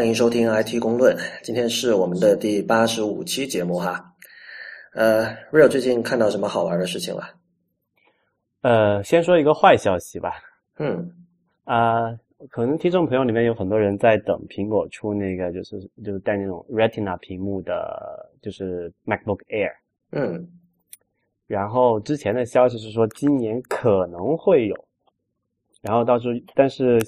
欢迎收听 IT 公论，今天是我们的第八十五期节目哈。呃，Real 最近看到什么好玩的事情了？呃，先说一个坏消息吧。嗯，啊，可能听众朋友里面有很多人在等苹果出那个，就是就是带那种 Retina 屏幕的，就是 MacBook Air。嗯，然后之前的消息是说今年可能会有，然后到时候，但是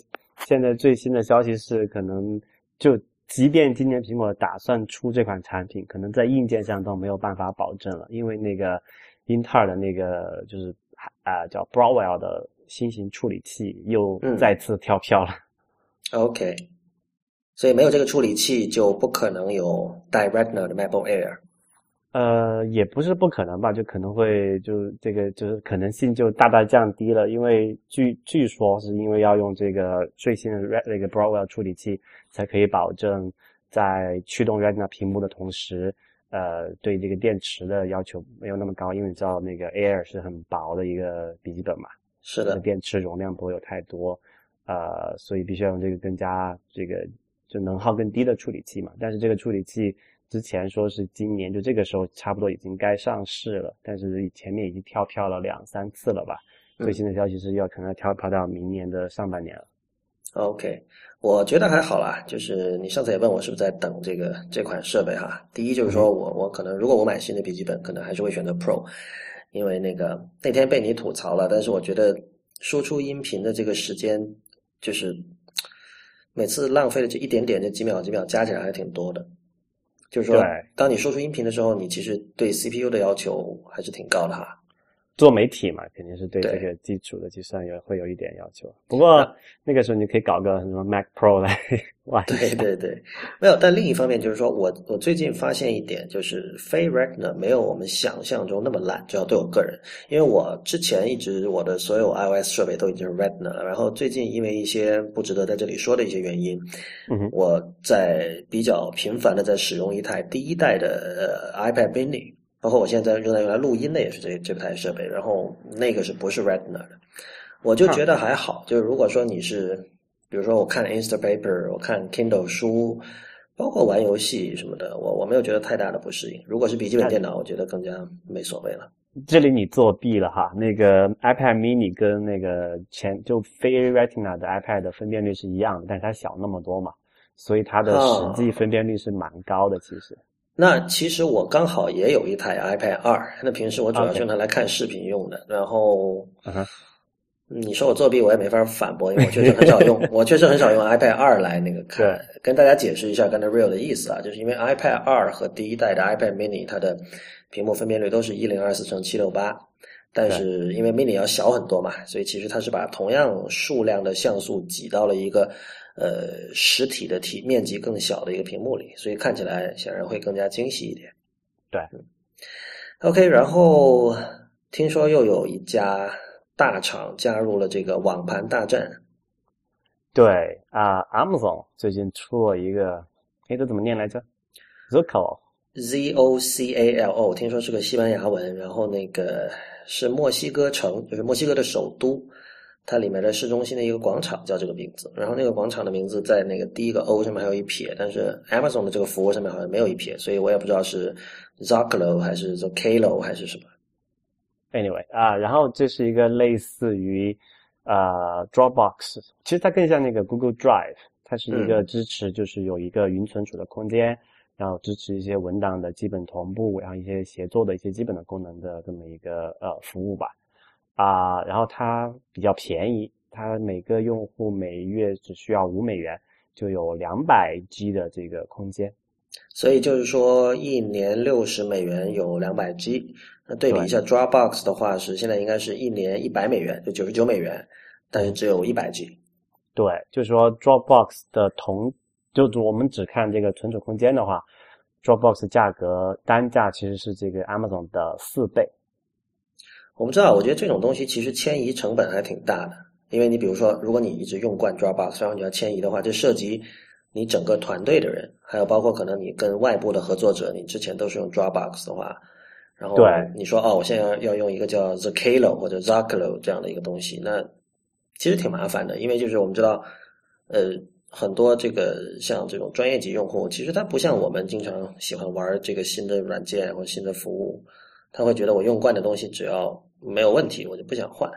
现在最新的消息是可能。就即便今年苹果打算出这款产品，可能在硬件上都没有办法保证了，因为那个英特尔的那个就是啊叫 Broadwell 的新型处理器又再次跳票了。OK，所以没有这个处理器就不可能有 Directner 的 MacBook Air。呃，也不是不可能吧，就可能会就这个就是可能性就大大降低了，因为据据说是因为要用这个最新的 Red 那个 Broadwell 处理器，才可以保证在驱动 Retina 屏幕的同时，呃，对这个电池的要求没有那么高，因为你知道那个 Air 是很薄的一个笔记本嘛，是的，电池容量不会有太多，呃，所以必须要用这个更加这个就能耗更低的处理器嘛，但是这个处理器。之前说是今年就这个时候差不多已经该上市了，但是前面已经跳票了两三次了吧？最新的消息是要可能要跳票到明年的上半年了。OK，我觉得还好啦。就是你上次也问我是不是在等这个这款设备哈。第一就是说我我可能如果我买新的笔记本，可能还是会选择 Pro，因为那个那天被你吐槽了，但是我觉得输出音频的这个时间就是每次浪费的这一点点这几秒几秒加起来还挺多的。就是说，当你说出音频的时候，你其实对 CPU 的要求还是挺高的哈。做媒体嘛，肯定是对这个基础的计算也会有一点要求。不过那个时候你可以搞个什么 Mac Pro 来玩。对对对，没有。但另一方面就是说，我我最近发现一点，就是非 Retina 没有我们想象中那么烂，至少对我个人。因为我之前一直我的所有 iOS 设备都已经是 Retina 了，然后最近因为一些不值得在这里说的一些原因，嗯我在比较频繁的在使用一台第一代的呃 iPad Mini。包括我现在正在用来录音的也是这这台设备，然后那个是不是 Retina 的？我就觉得还好。就是如果说你是，比如说我看 Instapaper，我看 Kindle 书，包括玩游戏什么的，我我没有觉得太大的不适应。如果是笔记本电脑，我觉得更加没所谓了。这里你作弊了哈，那个 iPad Mini 跟那个前就非 Retina 的 iPad 的分辨率是一样的，但是它小那么多嘛，所以它的实际分辨率是蛮高的，其实。那其实我刚好也有一台 iPad 二，那平时我主要用它来看视频用的。然后，你说我作弊，我也没法反驳，因为我确实很少用，我确实很少用 iPad 二来那个看。跟大家解释一下刚才 Real 的意思啊，就是因为 iPad 二和第一代的 iPad Mini 它的屏幕分辨率都是一零二四乘七六八，但是因为 Mini 要小很多嘛，所以其实它是把同样数量的像素挤到了一个。呃，实体的体面积更小的一个屏幕里，所以看起来显然会更加精细一点。对，OK，然后听说又有一家大厂加入了这个网盘大战。对啊，Amazon 最近出了一个，哎，这怎么念来着？Zocal，Z O C A L O，听说是个西班牙文，然后那个是墨西哥城，就是墨西哥的首都。它里面的市中心的一个广场叫这个名字，然后那个广场的名字在那个第一个 O 上面还有一撇，但是 Amazon 的这个服务上面好像没有一撇，所以我也不知道是 Zocalo 还是 Zocalo 还是什么。Anyway 啊，然后这是一个类似于呃 Dropbox，其实它更像那个 Google Drive，它是一个支持就是有一个云存储的空间，然后支持一些文档的基本同步，然后一些协作的一些基本的功能的这么一个呃服务吧。啊，然后它比较便宜，它每个用户每月只需要五美元，就有两百 G 的这个空间。所以就是说，一年六十美元有两百 G。那对比一下 Dropbox 的话，是现在应该是一年一百美元，就九十九美元，但是只有一百 G。对，就是说 Dropbox 的同，就我们只看这个存储空间的话，Dropbox 价格单价其实是这个 Amazon 的四倍。我们知道，我觉得这种东西其实迁移成本还挺大的，因为你比如说，如果你一直用惯 Dropbox，然后你要迁移的话，这涉及你整个团队的人，还有包括可能你跟外部的合作者，你之前都是用 Dropbox 的话，然后你说哦，我现在要要用一个叫 Zocalo 或者 Zocalo 这样的一个东西，那其实挺麻烦的，因为就是我们知道，呃，很多这个像这种专业级用户，其实他不像我们经常喜欢玩这个新的软件或新的服务，他会觉得我用惯的东西只要没有问题，我就不想换。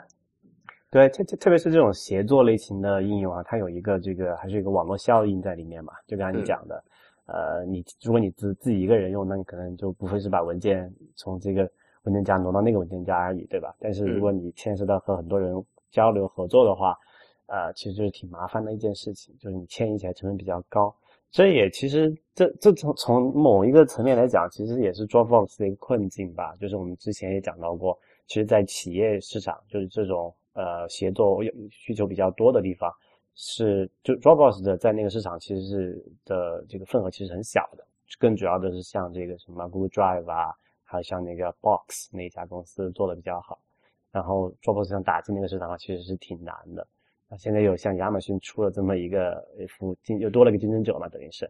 对，特特特别是这种协作类型的应用啊，它有一个这个还是一个网络效应在里面嘛。就刚才你讲的，呃，你如果你自自己一个人用，那你可能就不会是把文件从这个文件夹挪到那个文件夹而已，对吧？但是如果你牵涉到和很多人交流合作的话，呃，其实就是挺麻烦的一件事情，就是你迁移起来成本比较高。这也其实这这从从某一个层面来讲，其实也是 Dropbox 的一个困境吧。就是我们之前也讲到过，其实，在企业市场，就是这种。呃，协作有需求比较多的地方，是就 Dropbox 的在那个市场其实是的这个份额其实很小的，更主要的是像这个什么 Google Drive 啊，还有像那个 Box 那家公司做的比较好。然后 Dropbox 想打进那个市场的话，其实是挺难的。那现在有像亚马逊出了这么一个服竞，又多了个竞争者嘛，等于是。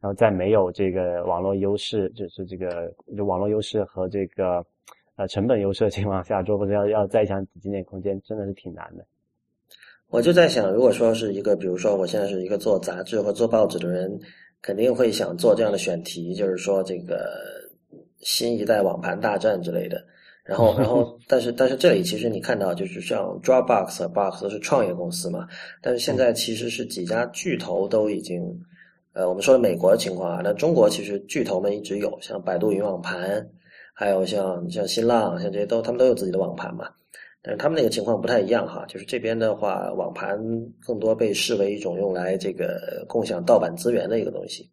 然后在没有这个网络优势，就是这个就网络优势和这个。呃，成本优势的情况下，做不要要再想挤进那空间，真的是挺难的。我就在想，如果说是一个，比如说我现在是一个做杂志或做报纸的人，肯定会想做这样的选题，就是说这个新一代网盘大战之类的。然后，然后，但是，但是这里其实你看到，就是像 Dropbox 和 Box 都是创业公司嘛，但是现在其实是几家巨头都已经，呃，我们说的美国的情况啊，那中国其实巨头们一直有，像百度云网盘。还有像像新浪，像这些都他们都有自己的网盘嘛，但是他们那个情况不太一样哈，就是这边的话，网盘更多被视为一种用来这个共享盗版资源的一个东西。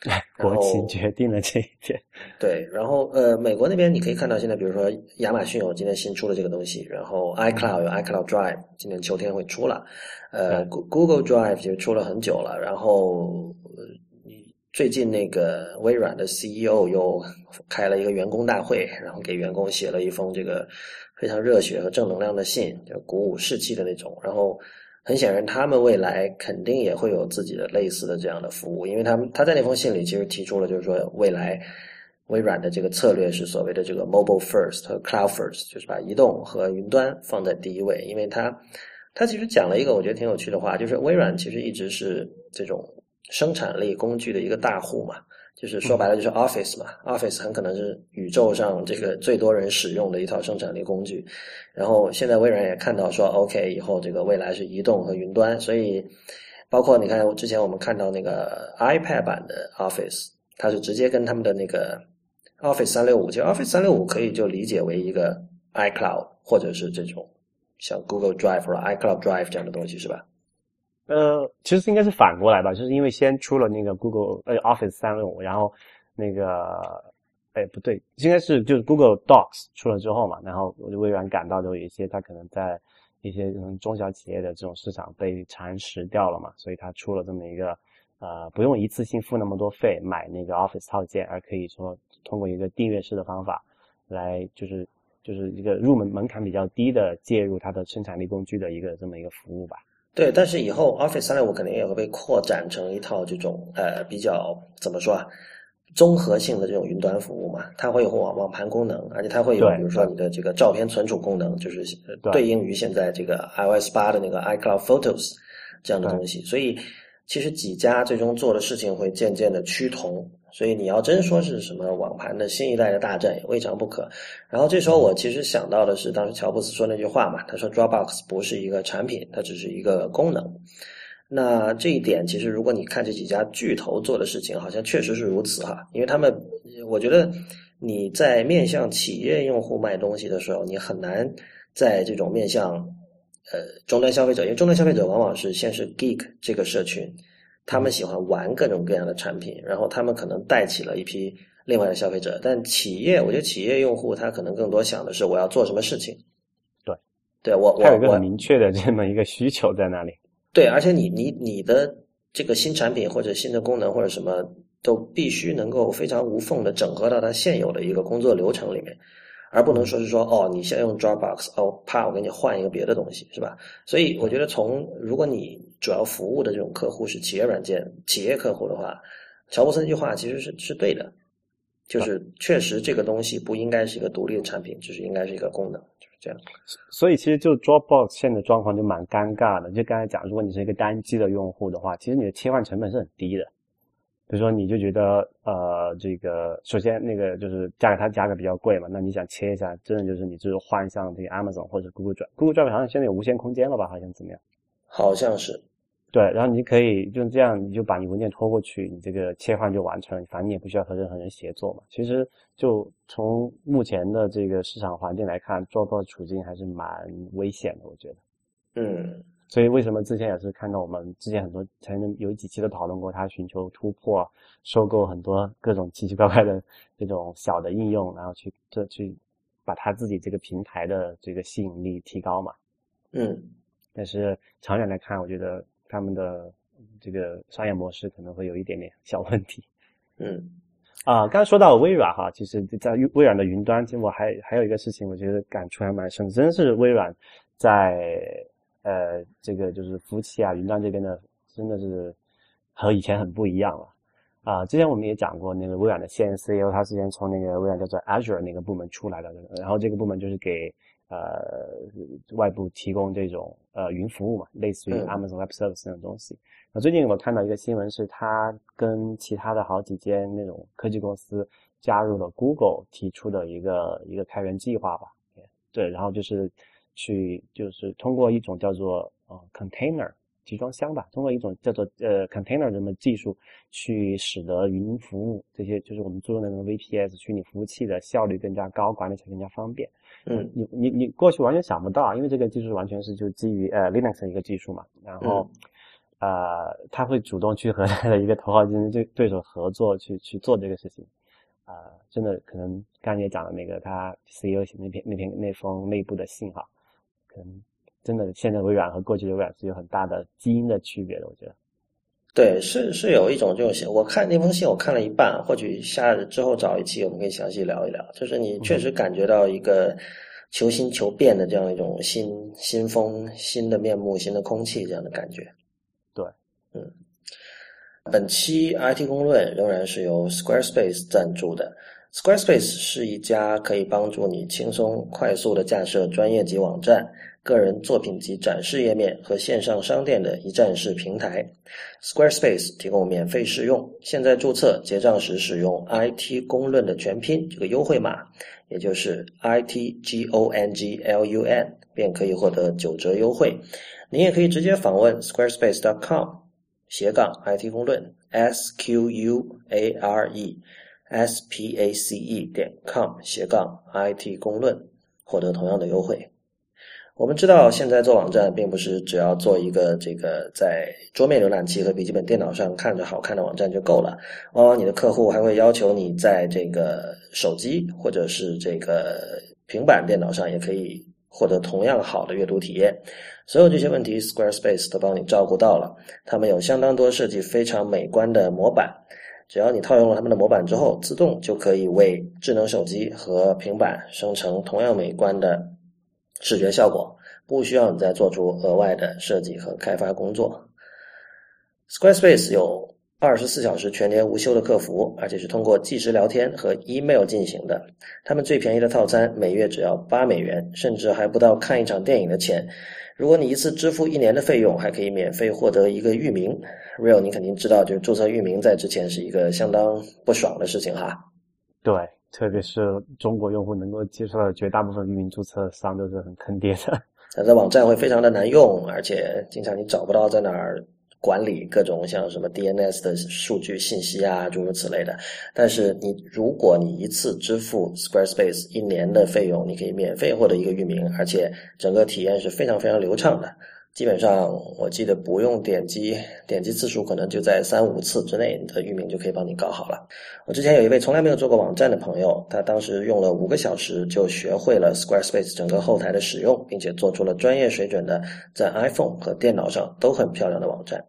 国情决定了这一点。对，然后呃，美国那边你可以看到，现在比如说亚马逊有今天新出了这个东西，然后 iCloud 有 iCloud Drive，今年秋天会出了，呃，Google Drive 就出了很久了，然后。最近那个微软的 CEO 又开了一个员工大会，然后给员工写了一封这个非常热血和正能量的信，就鼓舞士气的那种。然后很显然，他们未来肯定也会有自己的类似的这样的服务，因为他们他在那封信里其实提出了，就是说未来微软的这个策略是所谓的这个 mobile first 和 cloud first，就是把移动和云端放在第一位。因为他他其实讲了一个我觉得挺有趣的话，就是微软其实一直是这种。生产力工具的一个大户嘛，就是说白了就是 Office 嘛，Office 很可能是宇宙上这个最多人使用的一套生产力工具。然后现在微软也看到说，OK，以后这个未来是移动和云端，所以包括你看之前我们看到那个 iPad 版的 Office，它是直接跟他们的那个 Office 三六五，其实 Office 三六五可以就理解为一个 iCloud 或者是这种像 Google Drive 或者 iCloud Drive 这样的东西，是吧？呃，其实应该是反过来吧，就是因为先出了那个 Google 呃 Office 三六五，然后那个，哎不对，应该是就是 Google Docs 出了之后嘛，然后我就微软感到有一些它可能在一些中小企业的这种市场被蚕食掉了嘛，所以它出了这么一个呃不用一次性付那么多费买那个 Office 套件，而可以说通过一个订阅式的方法来就是就是一个入门门槛比较低的介入它的生产力工具的一个这么一个服务吧。对，但是以后 Office 三六五肯定也会被扩展成一套这种呃比较怎么说啊，综合性的这种云端服务嘛。它会有网网盘功能，而且它会有比如说你的这个照片存储功能，就是对应于现在这个 iOS 八的那个 iCloud Photos 这样的东西。所以其实几家最终做的事情会渐渐的趋同。所以你要真说是什么网盘的新一代的大战也未尝不可。然后这时候我其实想到的是，当时乔布斯说那句话嘛，他说 Dropbox 不是一个产品，它只是一个功能。那这一点其实如果你看这几家巨头做的事情，好像确实是如此哈。因为他们，我觉得你在面向企业用户卖东西的时候，你很难在这种面向呃终端消费者，因为终端消费者往往是先是 Geek 这个社群。他们喜欢玩各种各样的产品，然后他们可能带起了一批另外的消费者。但企业，我觉得企业用户他可能更多想的是我要做什么事情。对，对我我有一个很明确的这么一个需求在那里。对，而且你你你的这个新产品或者新的功能或者什么都必须能够非常无缝的整合到它现有的一个工作流程里面。而不能说是说哦，你现在用 Dropbox，哦，怕我给你换一个别的东西，是吧？所以我觉得，从如果你主要服务的这种客户是企业软件、企业客户的话，乔布斯那句话其实是是对的。就是确实这个东西不应该是一个独立的产品，只是应该是一个功能，就是这样。所以其实就 Dropbox 现在状况就蛮尴尬的。就刚才讲，如果你是一个单机的用户的话，其实你的切换成本是很低的。比如说，你就觉得呃，这个首先那个就是价格它价格比较贵嘛，那你想切一下，真的就是你就是换上这个 Amazon 或者 Google Drive，Google Drive 好像现在有无限空间了吧？好像怎么样？好像是。对，然后你可以就这样，你就把你文件拖过去，你这个切换就完成了，反正你也不需要和任何人协作嘛。其实就从目前的这个市场环境来看，Dropbox 处境还是蛮危险的，我觉得。嗯。所以为什么之前也是看到我们之前很多曾经有几期都讨论过，他寻求突破，收购很多各种奇奇怪怪的这种小的应用，然后去这去把他自己这个平台的这个吸引力提高嘛。嗯，但是长远来看，我觉得他们的这个商业模式可能会有一点点小问题。嗯，啊，刚才说到微软哈，其实在微软的云端，其实我还还有一个事情，我觉得感触还蛮深，真是微软在。呃，这个就是服务器啊，云端这边的真的是和以前很不一样了啊。之前我们也讲过，那个微软的现 CEO，他之前从那个微软叫做 Azure 那个部门出来的，然后这个部门就是给呃外部提供这种呃云服务嘛，类似于 Amazon Web Service 那种东西。那最近我看到一个新闻，是他跟其他的好几间那种科技公司加入了 Google 提出的一个一个开源计划吧，对，然后就是。去就是通过一种叫做呃 container 集装箱吧，通过一种叫做呃 container 这么技术，去使得云服务这些就是我们做的那个 VPS 虚拟服务器的效率更加高，管理起来更加方便。嗯，你你你过去完全想不到，因为这个技术完全是就基于呃 Linux 的一个技术嘛，然后呃他会主动去和他的一个头号竞争对对手合作去去做这个事情。啊，真的可能刚才也讲了那个他 CEO 那篇那篇那封内部的信哈。可能真的，现在微软和过去的微软是有很大的基因的区别的，我觉得。对，是是有一种这种我看那封信，我看了一半，或许下之后找一期，我们可以详细聊一聊。就是你确实感觉到一个求新求变的这样一种新新风、新的面目、新的空气这样的感觉。对，嗯。本期 IT 公论仍然是由 Squarespace 赞助的。Squarespace 是一家可以帮助你轻松快速的架设专业级网站、个人作品集展示页面和线上商店的一站式平台。Squarespace 提供免费试用，现在注册结账时使用 IT 公论的全拼这个优惠码，也就是 ITGONGLUN，便可以获得九折优惠。您也可以直接访问 squarespace.com 斜杠 IT 公论 S Q U A R E。S p a c e 点 com 斜杠 i t 公论，获得同样的优惠。我们知道，现在做网站并不是只要做一个这个在桌面浏览器和笔记本电脑上看着好看的网站就够了。往往你的客户还会要求你在这个手机或者是这个平板电脑上也可以获得同样好的阅读体验。所有这些问题，Squarespace 都帮你照顾到了。他们有相当多设计非常美观的模板。只要你套用了他们的模板之后，自动就可以为智能手机和平板生成同样美观的视觉效果，不需要你再做出额外的设计和开发工作。Squarespace 有二十四小时全年无休的客服，而且是通过即时聊天和 email 进行的。他们最便宜的套餐每月只要八美元，甚至还不到看一场电影的钱。如果你一次支付一年的费用，还可以免费获得一个域名。Real，你肯定知道，就是注册域名在之前是一个相当不爽的事情哈。对，特别是中国用户能够接受的绝大部分域名注册商都是很坑爹的。它的网站会非常的难用，而且经常你找不到在哪儿。管理各种像什么 DNS 的数据信息啊，诸如此类的。但是你如果你一次支付 Squarespace 一年的费用，你可以免费获得一个域名，而且整个体验是非常非常流畅的。基本上我记得不用点击点击次数，可能就在三五次之内，你的域名就可以帮你搞好了。我之前有一位从来没有做过网站的朋友，他当时用了五个小时就学会了 Squarespace 整个后台的使用，并且做出了专业水准的在 iPhone 和电脑上都很漂亮的网站。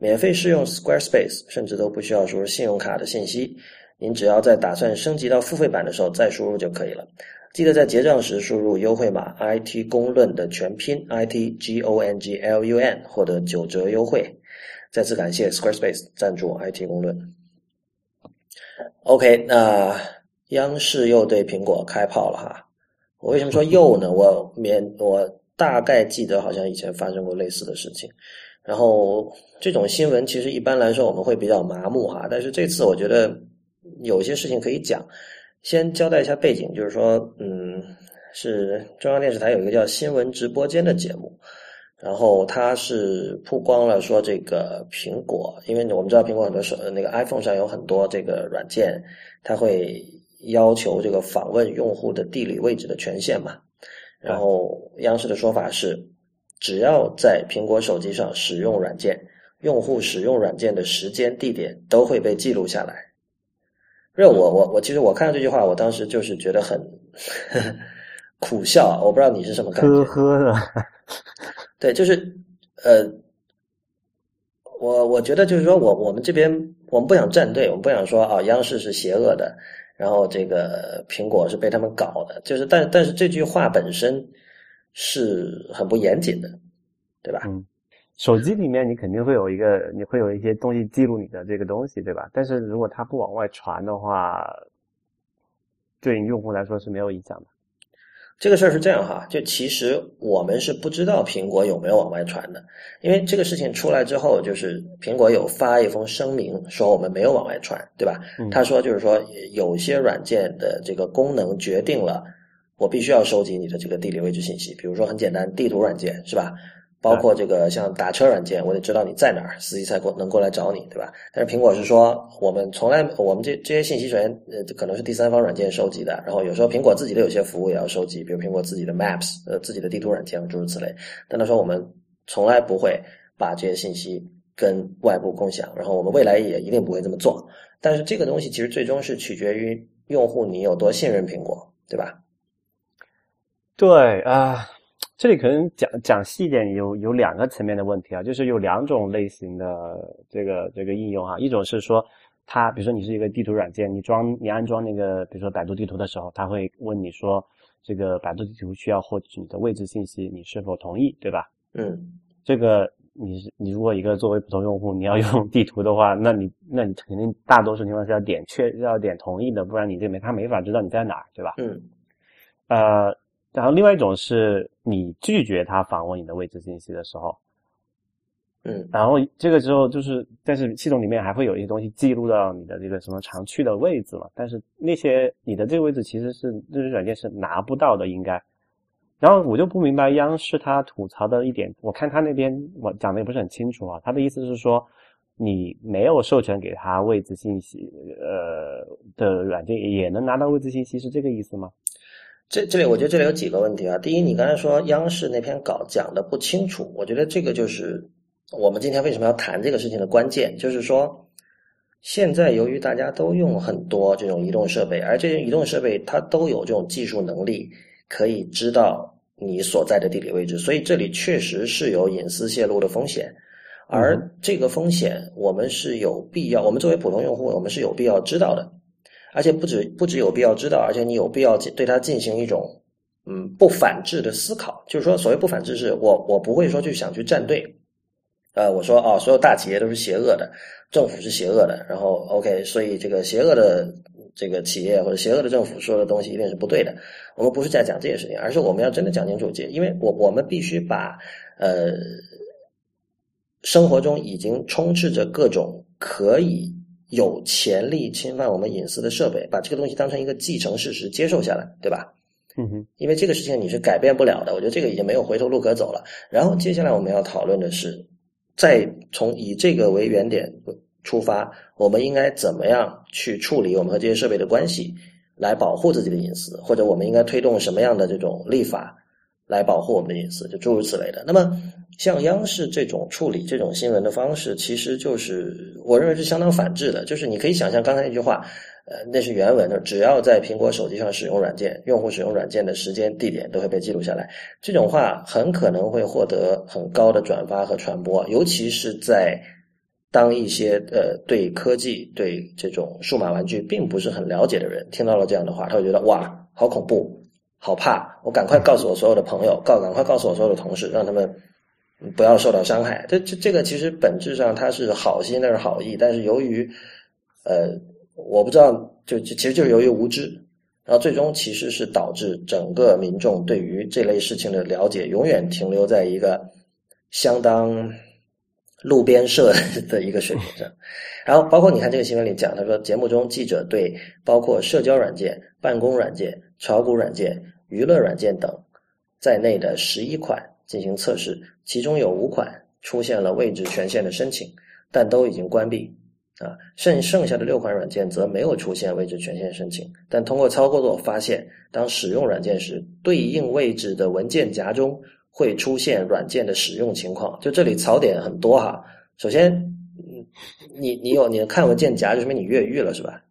免费试用 Squarespace，甚至都不需要输入信用卡的信息，您只要在打算升级到付费版的时候再输入就可以了。记得在结账时输入优惠码 IT 公论的全拼 IT G O N G L U N，获得九折优惠。再次感谢 Squarespace 赞助 IT 公论。OK，那央视又对苹果开炮了哈。我为什么说又呢？我免我大概记得好像以前发生过类似的事情。然后这种新闻其实一般来说我们会比较麻木哈，但是这次我觉得有些事情可以讲。先交代一下背景，就是说，嗯，是中央电视台有一个叫新闻直播间的节目。然后他是曝光了说，这个苹果，因为我们知道苹果很多手那个 iPhone 上有很多这个软件，它会要求这个访问用户的地理位置的权限嘛。然后央视的说法是，只要在苹果手机上使用软件，用户使用软件的时间、地点都会被记录下来。这我我我其实我看到这句话，我当时就是觉得很苦笑，我不知道你是什么感觉。呵呵的。对，就是呃，我我觉得就是说我我们这边我们不想站队，我们不想说啊，央视是邪恶的，然后这个苹果是被他们搞的，就是但但是这句话本身是很不严谨的，对吧？嗯，手机里面你肯定会有一个，你会有一些东西记录你的这个东西，对吧？但是如果它不往外传的话，对用户来说是没有影响的。这个事儿是这样哈，就其实我们是不知道苹果有没有往外传的，因为这个事情出来之后，就是苹果有发一封声明说我们没有往外传，对吧？他说就是说有些软件的这个功能决定了我必须要收集你的这个地理位置信息，比如说很简单地图软件是吧？包括这个像打车软件，我得知道你在哪儿，司机才过能过来找你，对吧？但是苹果是说，我们从来我们这这些信息首先呃可能是第三方软件收集的，然后有时候苹果自己的有些服务也要收集，比如苹果自己的 Maps 呃自己的地图软件诸如此类。但他说我们从来不会把这些信息跟外部共享，然后我们未来也一定不会这么做。但是这个东西其实最终是取决于用户你有多信任苹果，对吧？对啊。这里可能讲讲细一点，有有两个层面的问题啊，就是有两种类型的这个这个应用哈，一种是说，它比如说你是一个地图软件，你装你安装那个比如说百度地图的时候，它会问你说，这个百度地图需要获取你的位置信息，你是否同意，对吧？嗯，这个你是你如果一个作为普通用户，你要用地图的话，那你那你肯定大多数情况是要点确要点同意的，不然你这边他没法知道你在哪儿，对吧？嗯，呃。然后另外一种是你拒绝他访问你的位置信息的时候，嗯，然后这个时候就是，但是系统里面还会有一些东西记录到你的这个什么常去的位置嘛，但是那些你的这个位置其实是这些软件是拿不到的，应该。然后我就不明白央视他吐槽的一点，我看他那边我讲的也不是很清楚啊，他的意思是说你没有授权给他位置信息，呃的软件也能拿到位置信息，是这个意思吗？这这里我觉得这里有几个问题啊。第一，你刚才说央视那篇稿讲的不清楚，我觉得这个就是我们今天为什么要谈这个事情的关键，就是说现在由于大家都用很多这种移动设备，而这些移动设备它都有这种技术能力，可以知道你所在的地理位置，所以这里确实是有隐私泄露的风险，而这个风险我们是有必要，我们作为普通用户，我们是有必要知道的。而且不止不止有必要知道，而且你有必要对它进行一种嗯不反制的思考。就是说，所谓不反制，是我我不会说去想去站队。呃，我说哦，所有大企业都是邪恶的，政府是邪恶的，然后 OK，所以这个邪恶的这个企业或者邪恶的政府说的东西一定是不对的。我们不是在讲这些事情，而是我们要真的讲清楚，因为我我们必须把呃生活中已经充斥着各种可以。有潜力侵犯我们隐私的设备，把这个东西当成一个既成事实接受下来，对吧？嗯哼，因为这个事情你是改变不了的，我觉得这个已经没有回头路可走了。然后接下来我们要讨论的是，再从以这个为原点出发，我们应该怎么样去处理我们和这些设备的关系，来保护自己的隐私，或者我们应该推动什么样的这种立法来保护我们的隐私，就诸如此类的。那么。像央视这种处理这种新闻的方式，其实就是我认为是相当反智的。就是你可以想象刚才那句话，呃，那是原文的，只要在苹果手机上使用软件，用户使用软件的时间、地点都会被记录下来。这种话很可能会获得很高的转发和传播，尤其是在当一些呃对科技、对这种数码玩具并不是很了解的人听到了这样的话，他会觉得哇，好恐怖，好怕，我赶快告诉我所有的朋友，告赶快告诉我所有的同事，让他们。不要受到伤害，这这这个其实本质上它是好心，那是好意，但是由于，呃，我不知道，就其实就是由于无知，然后最终其实是导致整个民众对于这类事情的了解永远停留在一个相当路边社 的一个水平上。然后包括你看这个新闻里讲，他说节目中记者对包括社交软件、办公软件、炒股软件、娱乐软件等在内的十一款进行测试，其中有五款出现了位置权限的申请，但都已经关闭。啊，剩剩下的六款软件则没有出现位置权限申请，但通过操作发现，当使用软件时，对应位置的文件夹中会出现软件的使用情况。就这里槽点很多哈。首先，你你有你看文件夹，就说明你越狱了是吧？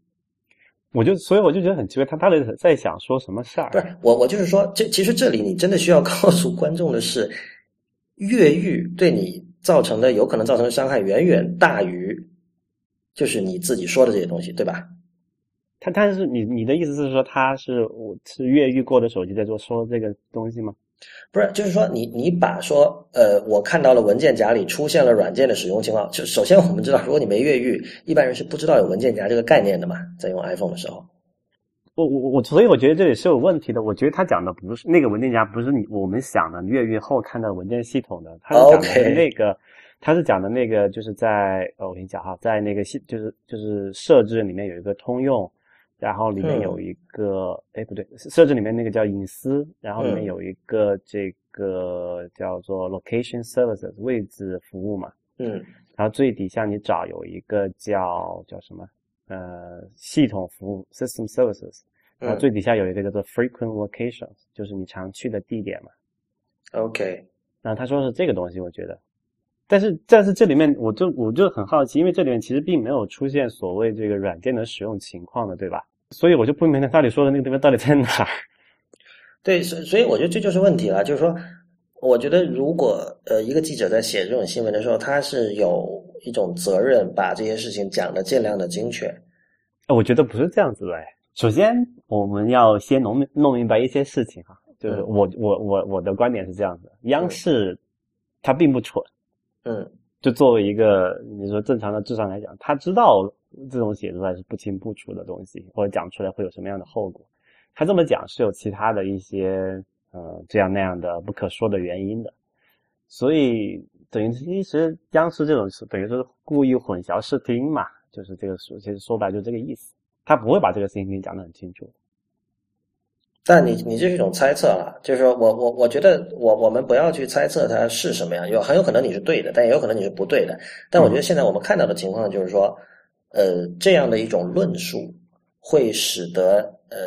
我就所以我就觉得很奇怪，他到底在想说什么事儿？不是我我就是说，这其实这里你真的需要 告诉观众的是，越狱对你造成的有可能造成的伤害远远大于。就是你自己说的这些东西，对吧？他他是你你的意思是说他是我是越狱过的手机在做说这个东西吗？不是，就是说你你把说呃，我看到了文件夹里出现了软件的使用情况。就首先我们知道，如果你没越狱，一般人是不知道有文件夹这个概念的嘛，在用 iPhone 的时候。我我我，所以我觉得这里是有问题的。我觉得他讲的不是那个文件夹，不是你我们想的越狱后看到文件系统的，他是讲的那个。他是讲的那个，就是在呃，我跟你讲哈，在那个系，就是就是设置里面有一个通用，然后里面有一个，哎不对，设置里面那个叫隐私，然后里面有一个这个叫做 location services 位置服务嘛，嗯，然后最底下你找有一个叫叫什么呃系统服务 system services，然后最底下有一个叫做 frequent locations，就是你常去的地点嘛，OK，然后他说是这个东西，我觉得。但是，但是这里面我就我就很好奇，因为这里面其实并没有出现所谓这个软件的使用情况的，对吧？所以我就不明白到底说的那个地方到底在哪儿。对，所所以我觉得这就是问题了，就是说，我觉得如果呃一个记者在写这种新闻的时候，他是有一种责任把这些事情讲的尽量的精确。我觉得不是这样子的。首先，我们要先弄弄明白一些事情哈，就是我我我我的观点是这样子：央视它并不蠢。嗯，就作为一个你说正常的智商来讲，他知道这种写出来是不清不楚的东西，或者讲出来会有什么样的后果。他这么讲是有其他的一些呃这样那样的不可说的原因的。所以等于其实央视这种是等于说是故意混淆视听嘛，就是这个说其实说白就这个意思，他不会把这个事情给你讲得很清楚。但你你这是一种猜测了，就是说我我我觉得我我们不要去猜测它是什么样，有很有可能你是对的，但也有可能你是不对的。但我觉得现在我们看到的情况就是说，呃，这样的一种论述会使得呃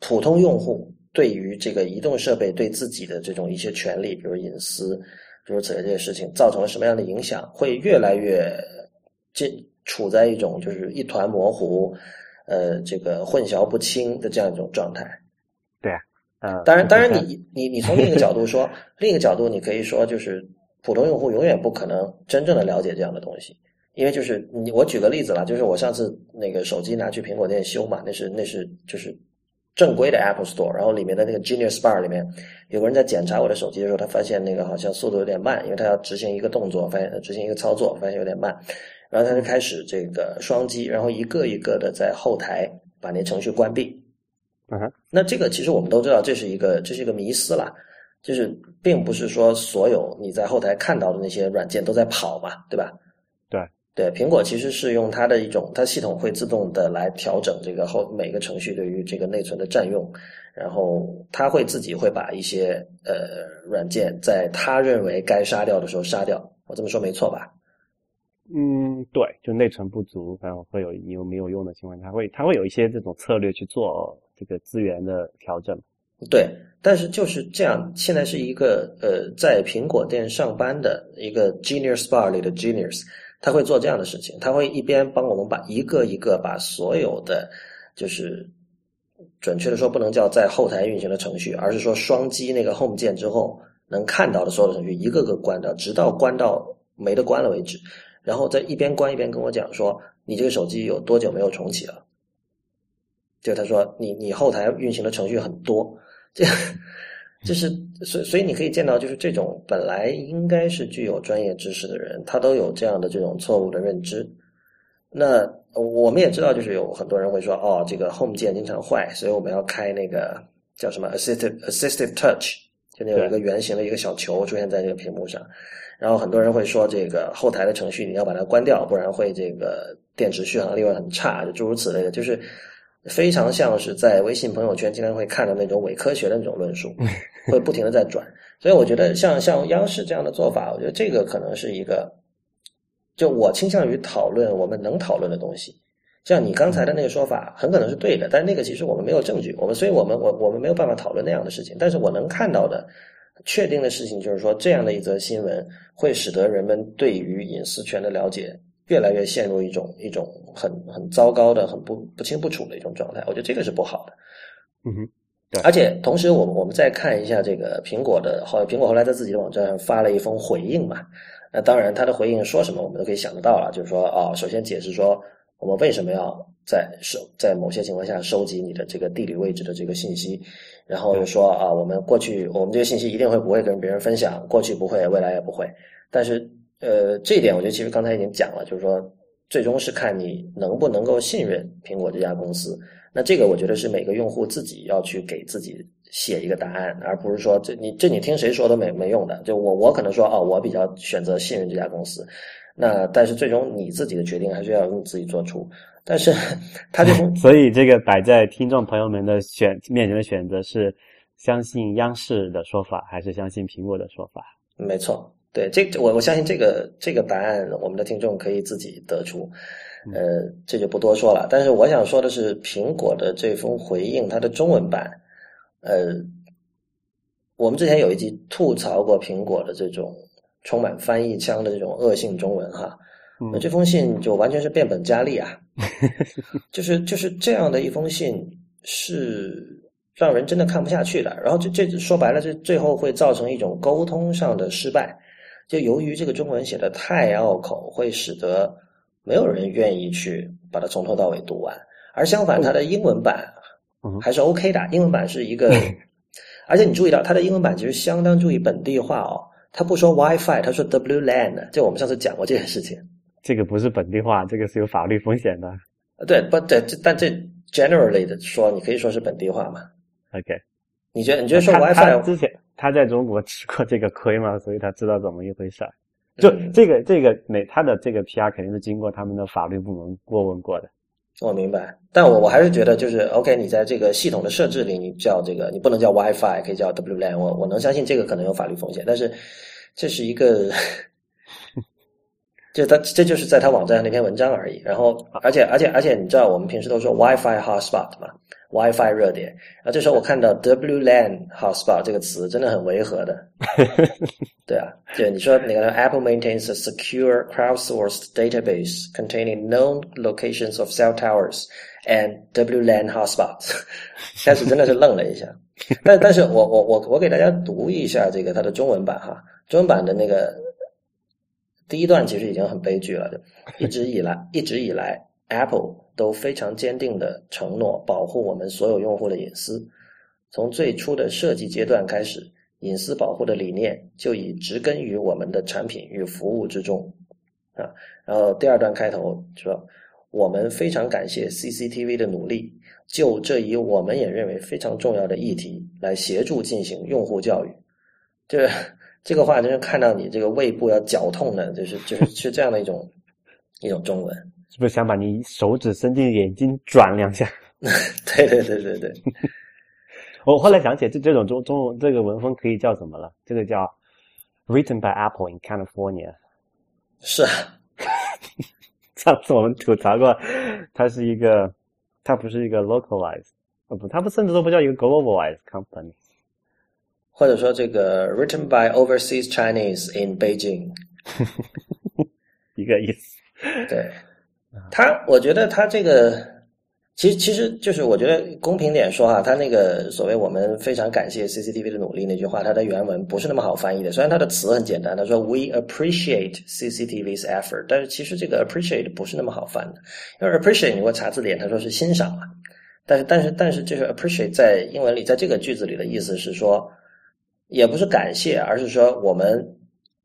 普通用户对于这个移动设备对自己的这种一些权利，比如隐私，比如此类这些事情，造成了什么样的影响，会越来越这处在一种就是一团模糊。呃，这个混淆不清的这样一种状态，对啊，呃，当然，当然，你你你从另一个角度说，另一个角度，你可以说，就是普通用户永远不可能真正的了解这样的东西，因为就是你，我举个例子了，就是我上次那个手机拿去苹果店修嘛，那是那是就是正规的 Apple Store，然后里面的那个 Genius Bar 里面有个人在检查我的手机的时候，他发现那个好像速度有点慢，因为他要执行一个动作，发现执行一个操作，发现有点慢。然后他就开始这个双击，然后一个一个的在后台把那程序关闭。嗯哼，那这个其实我们都知道，这是一个这是一个迷思啦，就是并不是说所有你在后台看到的那些软件都在跑嘛，对吧？对对，苹果其实是用它的一种，它系统会自动的来调整这个后每个程序对于这个内存的占用，然后它会自己会把一些呃软件在它认为该杀掉的时候杀掉。我这么说没错吧？嗯，对，就内存不足，然后会有你有没有用的情况，它会它会有一些这种策略去做这个资源的调整。对，但是就是这样，现在是一个呃，在苹果店上班的一个 Genius Bar 里的 Genius，他会做这样的事情，他会一边帮我们把一个一个把所有的，就是准确的说，不能叫在后台运行的程序，而是说双击那个 Home 键之后能看到的所有程序，一个个关掉，直到关到没得关了为止。然后在一边关一边跟我讲说，你这个手机有多久没有重启了？就他说你你后台运行的程序很多，这 样就是所所以你可以见到，就是这种本来应该是具有专业知识的人，他都有这样的这种错误的认知。那我们也知道，就是有很多人会说，哦，这个 Home 键经常坏，所以我们要开那个叫什么 Assistive Assistive Touch，就那有一个圆形的一个小球出现在这个屏幕上。然后很多人会说，这个后台的程序你要把它关掉，不然会这个电池续航力会很差，就诸如此类的，就是非常像是在微信朋友圈经常会看到那种伪科学的那种论述，会不停的在转。所以我觉得像像央视这样的做法，我觉得这个可能是一个，就我倾向于讨论我们能讨论的东西。像你刚才的那个说法，很可能是对的，但是那个其实我们没有证据，我们所以我们我我们没有办法讨论那样的事情。但是我能看到的。确定的事情就是说，这样的一则新闻会使得人们对于隐私权的了解越来越陷入一种一种很很糟糕的、很不不清不楚的一种状态。我觉得这个是不好的。嗯哼，对。而且同时，我们我们再看一下这个苹果的，后苹果后来在自己的网站上发了一封回应嘛。那当然，他的回应说什么，我们都可以想得到了。就是说，哦，首先解释说，我们为什么要在收在某些情况下收集你的这个地理位置的这个信息。然后又说啊，我们过去我们这个信息一定会不会跟别人分享，过去不会，未来也不会。但是呃，这一点我觉得其实刚才已经讲了，就是说最终是看你能不能够信任苹果这家公司。那这个我觉得是每个用户自己要去给自己写一个答案，而不是说这你这你听谁说都没没用的。就我我可能说哦，我比较选择信任这家公司。那但是最终你自己的决定还是要你自己做出。但是，他就 所以这个摆在听众朋友们的选面前的选择是相信央视的说法，还是相信苹果的说法？没错，对这我我相信这个这个答案，我们的听众可以自己得出。呃，这就不多说了。但是我想说的是，苹果的这封回应，它的中文版，呃，我们之前有一集吐槽过苹果的这种充满翻译腔的这种恶性中文，哈。那这封信就完全是变本加厉啊！就是就是这样的一封信，是让人真的看不下去的。然后这这说白了，这最后会造成一种沟通上的失败。就由于这个中文写的太拗口，会使得没有人愿意去把它从头到尾读完。而相反，它的英文版还是 OK 的。英文版是一个，而且你注意到它的英文版其实相当注意本地化哦。他不说 WiFi，他说 WLAN。就我们上次讲过这件事情。这个不是本地化，这个是有法律风险的。对，不对，但这 generally 的说，你可以说是本地化嘛？OK，你觉得你觉得说 WiFi 之前他在中国吃过这个亏吗？所以他知道怎么一回事儿。就这个这个美，他的这个 PR 肯定是经过他们的法律部门过问过的。我明白，但我我还是觉得就是 OK，你在这个系统的设置里，你叫这个你不能叫 WiFi，可以叫 WLAN。我我能相信这个可能有法律风险，但是这是一个。就他，这就是在他网站上那篇文章而已。然后，而且，而且，而且，你知道我们平时都说 WiFi hotspot 嘛，WiFi 热点。然后这时候我看到 WLAN hotspot 这个词，真的很违和的。对啊，对你说那个 Apple maintains a secure crowdsourced database containing known locations of cell towers and WLAN hotspots。开始真的是愣了一下。但但是我我我我给大家读一下这个它的中文版哈，中文版的那个。第一段其实已经很悲剧了，一直以来，一直以来，Apple 都非常坚定的承诺保护我们所有用户的隐私。从最初的设计阶段开始，隐私保护的理念就已植根于我们的产品与服务之中。啊，然后第二段开头说，我们非常感谢 CCTV 的努力，就这一我们也认为非常重要的议题来协助进行用户教育。这。这个话真是看到你这个胃部要绞痛的，就是就是是这样的一种一种中文，是不是想把你手指伸进眼睛转两下？对对对对对。我后来想起这这种中中文这个文风可以叫什么了？这个叫 Written by Apple in California。是啊，上次我们吐槽过，它是一个，它不是一个 localized，哦不，它不甚至都不叫一个 globalized company。或者说这个 written by overseas Chinese in Beijing，一个意思。对，他我觉得他这个其实其实就是我觉得公平点说哈，他那个所谓我们非常感谢 CCTV 的努力那句话，它的原文不是那么好翻译的。虽然它的词很简单，他说 We appreciate CCTV's effort，但是其实这个 appreciate 不是那么好翻的。因为 appreciate 你给我查字典，他说是欣赏嘛。但是但是但是就是 appreciate 在英文里，在这个句子里的意思是说。也不是感谢，而是说我们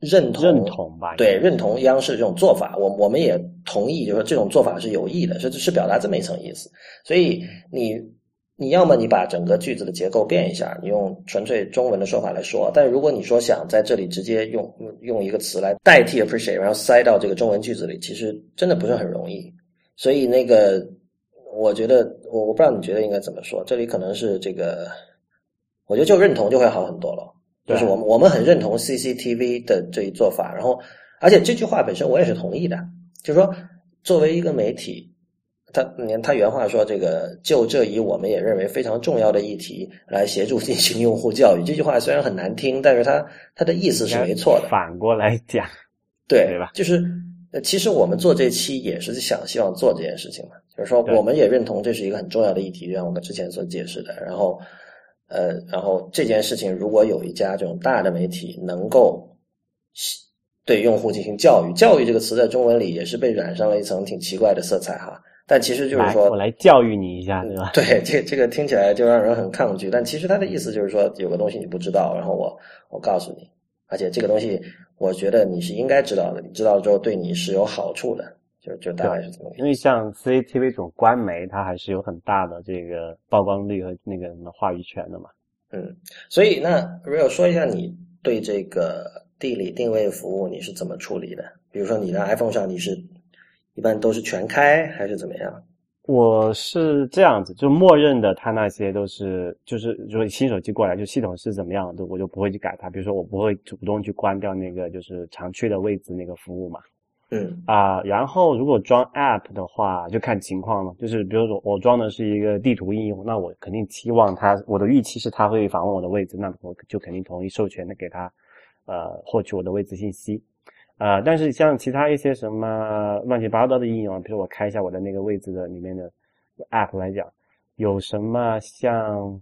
认同认同吧，对，认同央视这种做法。我我们也同意，就是说这种做法是有益的，是是表达这么一层意思。所以你你要么你把整个句子的结构变一下，你用纯粹中文的说法来说。但如果你说想在这里直接用用一个词来代替 appreciate，然后塞到这个中文句子里，其实真的不是很容易。所以那个，我觉得我我不知道你觉得应该怎么说。这里可能是这个，我觉得就认同就会好很多了。就是我们我们很认同 CCTV 的这一做法，然后而且这句话本身我也是同意的。就是说，作为一个媒体，他你看他原话说：“这个就这一我们也认为非常重要的议题来协助进行用户教育。”这句话虽然很难听，但是他他的意思是没错的。反过来讲，对对吧？就是其实我们做这期也是想希望做这件事情嘛。就是说，我们也认同这是一个很重要的议题，就像我们之前所解释的。然后，呃，然后这件事情如果有一家这种大的媒体能够。对用户进行教育，教育这个词在中文里也是被染上了一层挺奇怪的色彩哈。但其实就是说，我来教育你一下，对吧？对，这这个听起来就让人很抗拒。但其实他的意思就是说，有个东西你不知道，然后我我告诉你，而且这个东西我觉得你是应该知道的，你知道了之后对你是有好处的，就就大概是这么。因为像 CCTV 这种官媒，它还是有很大的这个曝光率和那个什么话语权的嘛。嗯，所以那 Real 说一下你对这个。地理定位服务你是怎么处理的？比如说你的 iPhone 上你是一般都是全开还是怎么样？我是这样子，就默认的，它那些都是就是如果新手机过来，就系统是怎么样的，我就不会去改它。比如说我不会主动去关掉那个就是常去的位置那个服务嘛。嗯啊，然后如果装 App 的话，就看情况了。就是比如说我装的是一个地图应用，那我肯定期望它，我的预期是它会访问我的位置，那我就肯定同意授权的给它。呃，获取我的位置信息，呃，但是像其他一些什么乱七八糟的应用，比如我开一下我的那个位置的里面的 App 来讲，有什么像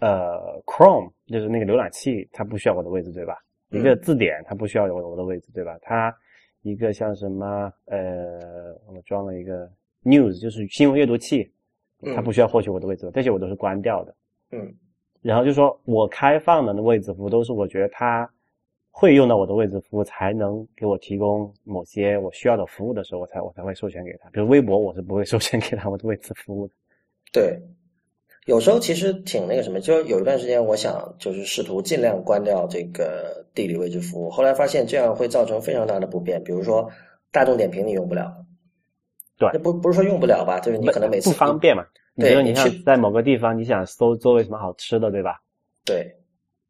呃 Chrome，就是那个浏览器，它不需要我的位置，对吧？一个字典，它不需要有我的位置，对吧？它一个像什么呃，我装了一个 News，就是新闻阅读器，它不需要获取我的位置，这些我都是关掉的。嗯。然后就说我开放的那位置服务都是我觉得他会用到我的位置服务才能给我提供某些我需要的服务的时候，我才我才会授权给他。比如微博，我是不会 授权给他我的位置服务的。对，有时候其实挺那个什么，就有一段时间我想就是试图尽量关掉这个地理位置服务，后来发现这样会造成非常大的不便。比如说大众点评你用不了，对，那不不是说用不了吧，就是你可能每次不方便嘛。比如你像在某个地方，你想搜周围什么好吃的，对吧？对，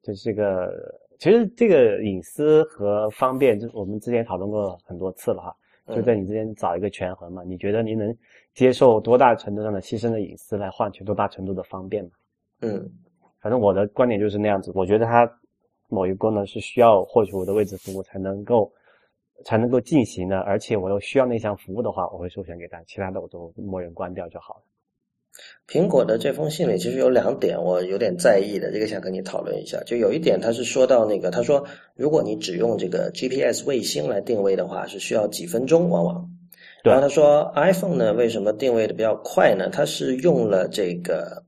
就是这个。其实这个隐私和方便，就我们之前讨论过很多次了哈。就在你之间找一个权衡嘛。你觉得你能接受多大程度上的牺牲的隐私来换取多大程度的方便嘛？嗯，反正我的观点就是那样子。我觉得它某一个功能是需要获取我的位置服务才能够才能够进行的，而且我又需要那项服务的话，我会授权给他，其他的我都默认关掉就好了。苹果的这封信里其实有两点我有点在意的，这个想跟你讨论一下。就有一点，他是说到那个，他说如果你只用这个 GPS 卫星来定位的话，是需要几分钟，往往。然后他说 iPhone 呢，为什么定位的比较快呢？它是用了这个，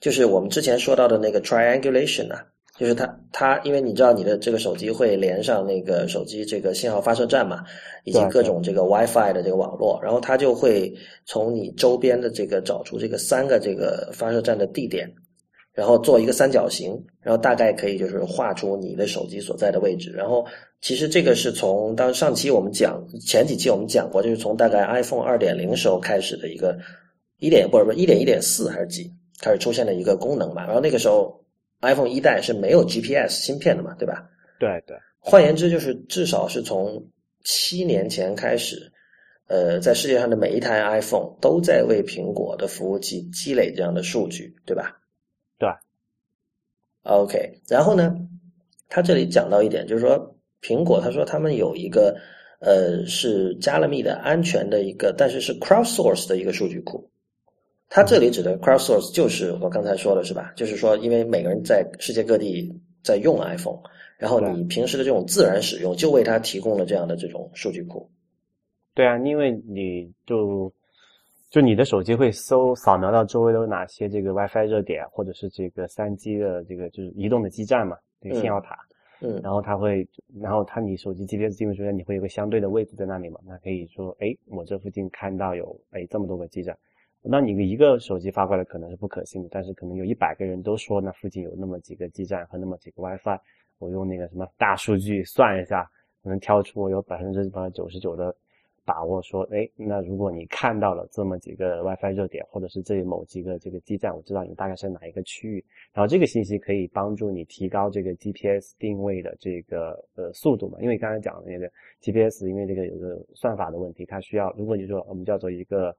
就是我们之前说到的那个 triangulation 啊。就是它，它因为你知道你的这个手机会连上那个手机这个信号发射站嘛，以及各种这个 WiFi 的这个网络，然后它就会从你周边的这个找出这个三个这个发射站的地点，然后做一个三角形，然后大概可以就是画出你的手机所在的位置。然后其实这个是从当上期我们讲前几期我们讲过，就是从大概 iPhone 二点零时候开始的一个一点不是不是一点一点四还是几开始出现的一个功能嘛，然后那个时候。iPhone 一代是没有 GPS 芯片的嘛，对吧？对对。换言之，就是至少是从七年前开始，呃，在世界上的每一台 iPhone 都在为苹果的服务器积累这样的数据，对吧？对。OK，然后呢，他这里讲到一点，就是说苹果他说他们有一个呃是加了密的安全的一个，但是是 crowdsource 的一个数据库。它这里指的 crowdsource 就是我刚才说的是吧？就是说，因为每个人在世界各地在用 iPhone，然后你平时的这种自然使用，就为它提供了这样的这种数据库。对啊，因为你就就你的手机会搜扫描到周围都有哪些这个 WiFi 热点，或者是这个三 G 的这个就是移动的基站嘛，这个信号塔。嗯，然后它会，然后它你手机 GPS 定位出来，你会有个相对的位置在那里嘛？那可以说，哎，我这附近看到有哎这么多个基站。那你一个手机发过来可能是不可信的，但是可能有一百个人都说那附近有那么几个基站和那么几个 WiFi，我用那个什么大数据算一下，能挑出我有百分之九十九的把握说，哎，那如果你看到了这么几个 WiFi 热点，或者是这某几个这个基站，我知道你大概是哪一个区域，然后这个信息可以帮助你提高这个 GPS 定位的这个呃速度嘛？因为刚才讲的那个 GPS，因为这个有个算法的问题，它需要，如果你说我们叫做一个。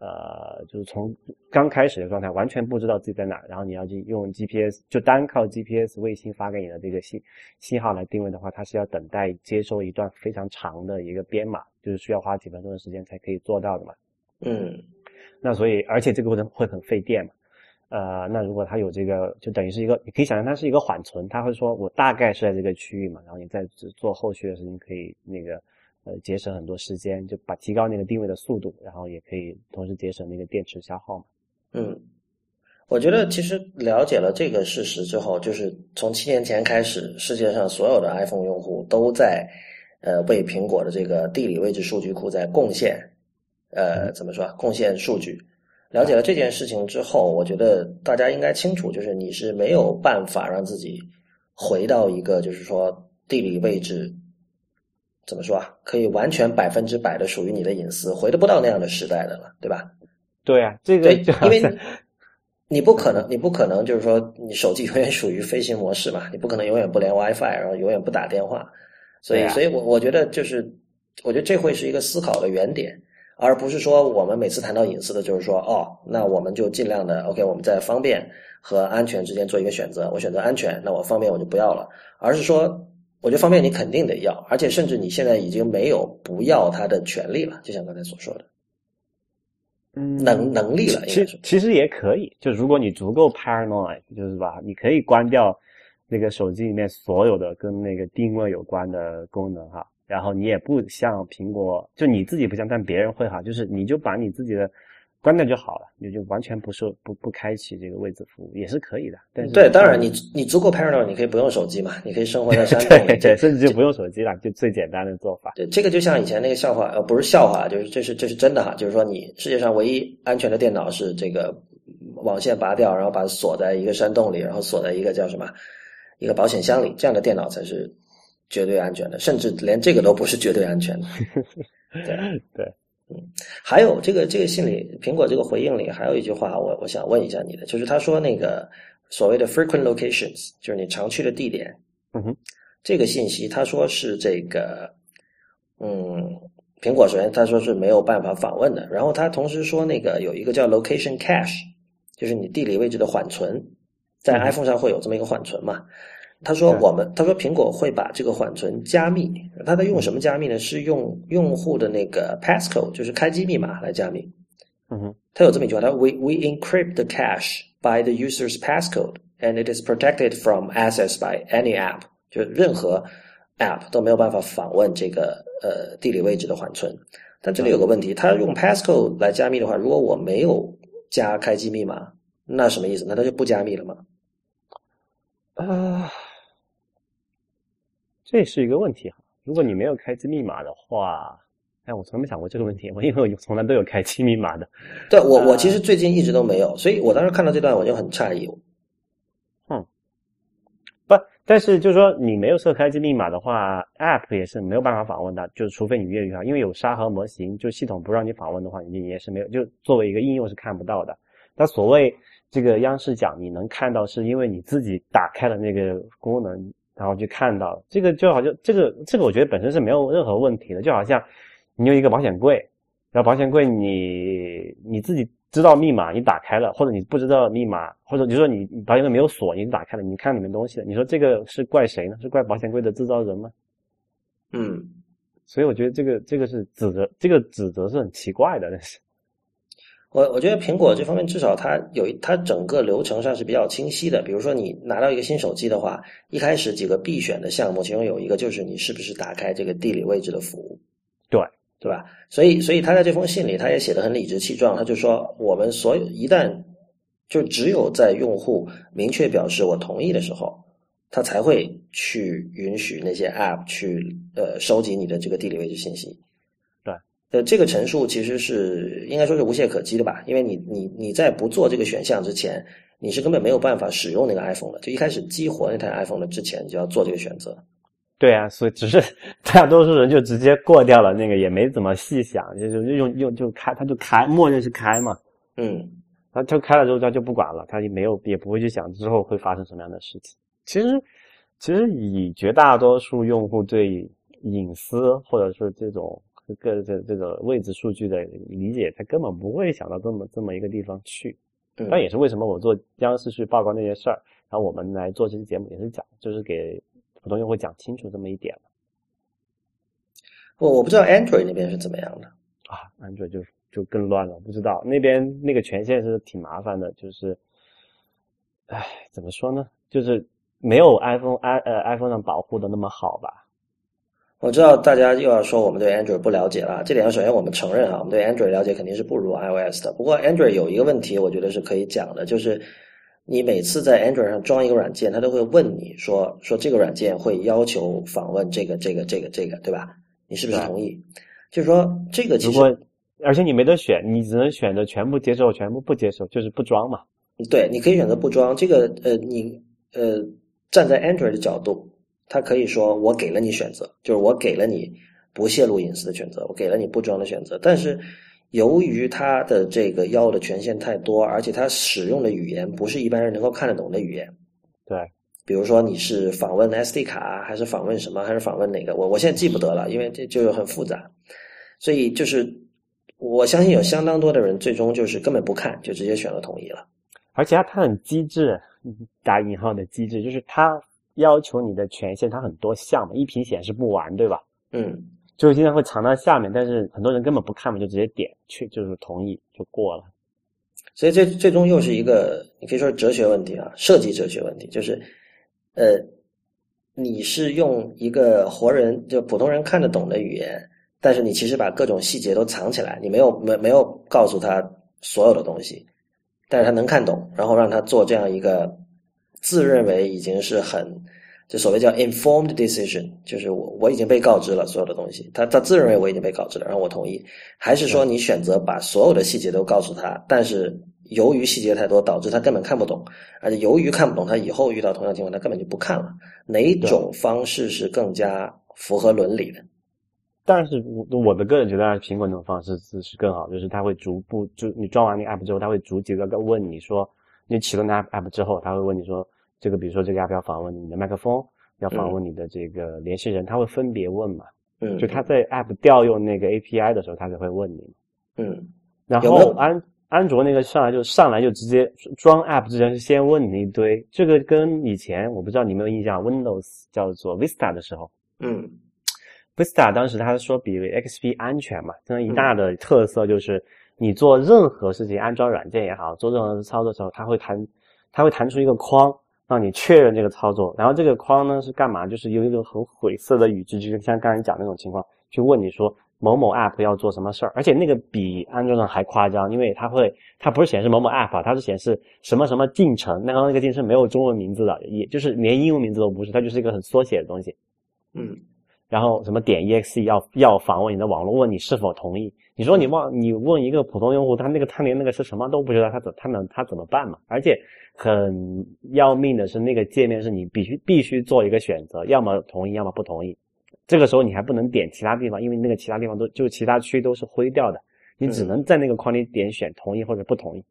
呃，就是从刚开始的状态，完全不知道自己在哪，然后你要去用 GPS，就单靠 GPS 卫星发给你的这个信信号来定位的话，它是要等待接收一段非常长的一个编码，就是需要花几分钟的时间才可以做到的嘛。嗯，那所以而且这个过程会很费电嘛。呃，那如果它有这个，就等于是一个，你可以想象它是一个缓存，它会说我大概是在这个区域嘛，然后你再做后续的事情，可以那个。呃，节省很多时间，就把提高那个定位的速度，然后也可以同时节省那个电池消耗嘛。嗯，我觉得其实了解了这个事实之后，就是从七年前开始，世界上所有的 iPhone 用户都在呃为苹果的这个地理位置数据库在贡献，呃，怎么说？贡献数据。了解了这件事情之后，我觉得大家应该清楚，就是你是没有办法让自己回到一个就是说地理位置。怎么说啊？可以完全百分之百的属于你的隐私，回得不到那样的时代的了，对吧？对啊，这个因为 你不可能，你不可能就是说你手机永远属于飞行模式嘛，你不可能永远不连 WiFi，然后永远不打电话。所以，所以我我觉得就是，我觉得这会是一个思考的原点，而不是说我们每次谈到隐私的，就是说哦，那我们就尽量的 OK，我们在方便和安全之间做一个选择，我选择安全，那我方便我就不要了，而是说。我觉得方便你肯定得要，而且甚至你现在已经没有不要它的权利了，就像刚才所说的，嗯，能能力了。其实其实也可以，就如果你足够 paranoid，就是吧，你可以关掉那个手机里面所有的跟那个定位有关的功能哈，然后你也不像苹果，就你自己不像，但别人会哈，就是你就把你自己的。关掉就好了，你就完全不受不不开启这个位置服务也是可以的。但是对，当然你你足够 paranoid，你可以不用手机嘛，你可以生活在 山洞里，对，甚至就不用手机了，就最简单的做法。对，这个就像以前那个笑话，呃，不是笑话，就是这是这是真的哈，就是说你世界上唯一安全的电脑是这个网线拔掉，然后把它锁在一个山洞里，然后锁在一个叫什么一个保险箱里，这样的电脑才是绝对安全的，甚至连这个都不是绝对安全的。对 对。嗯，还有这个这个信里，苹果这个回应里还有一句话，我我想问一下你的，就是他说那个所谓的 frequent locations，就是你常去的地点，嗯哼，这个信息他说是这个，嗯，苹果首先他说是没有办法访问的，然后他同时说那个有一个叫 location cache，就是你地理位置的缓存，在 iPhone 上会有这么一个缓存嘛。他说：“我们他说苹果会把这个缓存加密，他在用什么加密呢？是用用户的那个 passcode，就是开机密码来加密。嗯哼，他有这么一句话：他说 we we encrypt the cache by the user's passcode and it is protected from access by any app，就任何 app 都没有办法访问这个呃地理位置的缓存。但这里有个问题，他用 passcode 来加密的话，如果我没有加开机密码，那什么意思？那他就不加密了吗？啊。”这是一个问题哈，如果你没有开机密码的话，哎，我从来没想过这个问题。我因为我从来都有开机密码的。对我，我其实最近一直都没有，所以我当时看到这段我就很诧异。嗯，不，但是就是说你没有设开机密码的话，App 也是没有办法访问的，就是除非你越狱啊，因为有沙盒模型，就系统不让你访问的话，你也是没有，就作为一个应用是看不到的。那所谓这个央视讲你能看到，是因为你自己打开了那个功能。然后就看到这个，就好像这个这个，我觉得本身是没有任何问题的。就好像你有一个保险柜，然后保险柜你你自己知道密码，你打开了，或者你不知道密码，或者你说你保险柜没有锁，你打开了，你看里面东西了，你说这个是怪谁呢？是怪保险柜的制造人吗？嗯，所以我觉得这个这个是指责，这个指责是很奇怪的，但是。我我觉得苹果这方面至少它有它整个流程上是比较清晰的。比如说你拿到一个新手机的话，一开始几个必选的项目，其中有一个就是你是不是打开这个地理位置的服务，对对吧？所以所以他在这封信里，他也写的很理直气壮，他就说我们所有一旦就只有在用户明确表示我同意的时候，他才会去允许那些 App 去呃收集你的这个地理位置信息。对，呃，这个陈述其实是应该说是无懈可击的吧？因为你你你在不做这个选项之前，你是根本没有办法使用那个 iPhone 的。就一开始激活那台 iPhone 的之前，就要做这个选择。对啊，所以只是大多数人就直接过掉了那个，也没怎么细想，就就用用就开，他就开，默认是开嘛。嗯，他就开了之后，他就不管了，他也没有也不会去想之后会发生什么样的事情。其实，其实以绝大多数用户对隐私或者是这种个这这个位置数据的理解，他根本不会想到这么这么一个地方去。那也是为什么我做央视去曝光那些事儿，然后我们来做这期节目也是讲，就是给普通用户讲清楚这么一点我我不知道 Android 那边是怎么样的啊，Android 就就更乱了，不知道那边那个权限是挺麻烦的，就是，唉，怎么说呢，就是。没有 iPhone i 呃 iPhone 上保护的那么好吧？我知道大家又要说我们对 Android 不了解了，这点首先我们承认啊，我们对 Android 了解肯定是不如 iOS 的。不过 Android 有一个问题，我觉得是可以讲的，就是你每次在 Android 上装一个软件，它都会问你说说这个软件会要求访问这个这个这个这个，对吧？你是不是同意？就是说这个其实，而且你没得选，你只能选择全部接受，全部不接受，就是不装嘛。对，你可以选择不装这个呃，你呃。站在 Android 的角度，他可以说我给了你选择，就是我给了你不泄露隐私的选择，我给了你不装的选择。但是由于他的这个要的权限太多，而且他使用的语言不是一般人能够看得懂的语言。对，比如说你是访问 SD 卡，还是访问什么，还是访问哪个？我我现在记不得了，因为这就很复杂。所以就是我相信有相当多的人最终就是根本不看，就直接选了同意了。而且它它很机智。打引号的机智就是它要求你的权限，它很多项嘛，一屏显示不完，对吧？嗯，就是经常会藏到下面，但是很多人根本不看嘛，就直接点去，就是同意就过了。所以这最终又是一个，你可以说是哲学问题啊，设计哲学问题，就是呃，你是用一个活人就普通人看得懂的语言，但是你其实把各种细节都藏起来，你没有没没有告诉他所有的东西。但是他能看懂，然后让他做这样一个自认为已经是很就所谓叫 informed decision，就是我我已经被告知了所有的东西，他他自认为我已经被告知了，然后我同意，还是说你选择把所有的细节都告诉他，但是由于细节太多，导致他根本看不懂，而且由于看不懂，他以后遇到同样情况，他根本就不看了。哪种方式是更加符合伦理的？但是我我的个人觉得，苹果那种方式是是更好，就是他会逐步就你装完那个 app 之后，他会逐级的问你说，你启动那 app 之后，它会问你说，这个比如说这个 app 要访问你的麦克风，要访问你的这个联系人，它会分别问嘛？嗯，就它在 app 调用那个 API 的时候，它才会问你。嗯，然后安安卓那个上来就上来就直接装 app 之前是先问你一堆，这个跟以前我不知道你有没有印象，Windows 叫做 Vista 的时候，嗯。Vista 当时他说比 XP 安全嘛，这一大的特色就是你做任何事情，安装软件也好，做任何操作的时候，它会弹，它会弹出一个框，让你确认这个操作。然后这个框呢是干嘛？就是用一个很晦涩的语句，就像刚才讲那种情况，去问你说某某 App 要做什么事儿。而且那个比安装上还夸张，因为它会，它不是显示某某 App，它是显示什么什么进程。那个那个进程没有中文名字的，也就是连英文名字都不是，它就是一个很缩写的东西。嗯。然后什么点 exe 要要访问你的网络，问你是否同意。你说你忘你问一个普通用户，他那个他连那个是什么都不知道，他怎他能他怎么办嘛？而且很要命的是，那个界面是你必须必须做一个选择，要么同意，要么不同意。这个时候你还不能点其他地方，因为那个其他地方都就其他区都是灰掉的，你只能在那个框里点选同意或者不同意。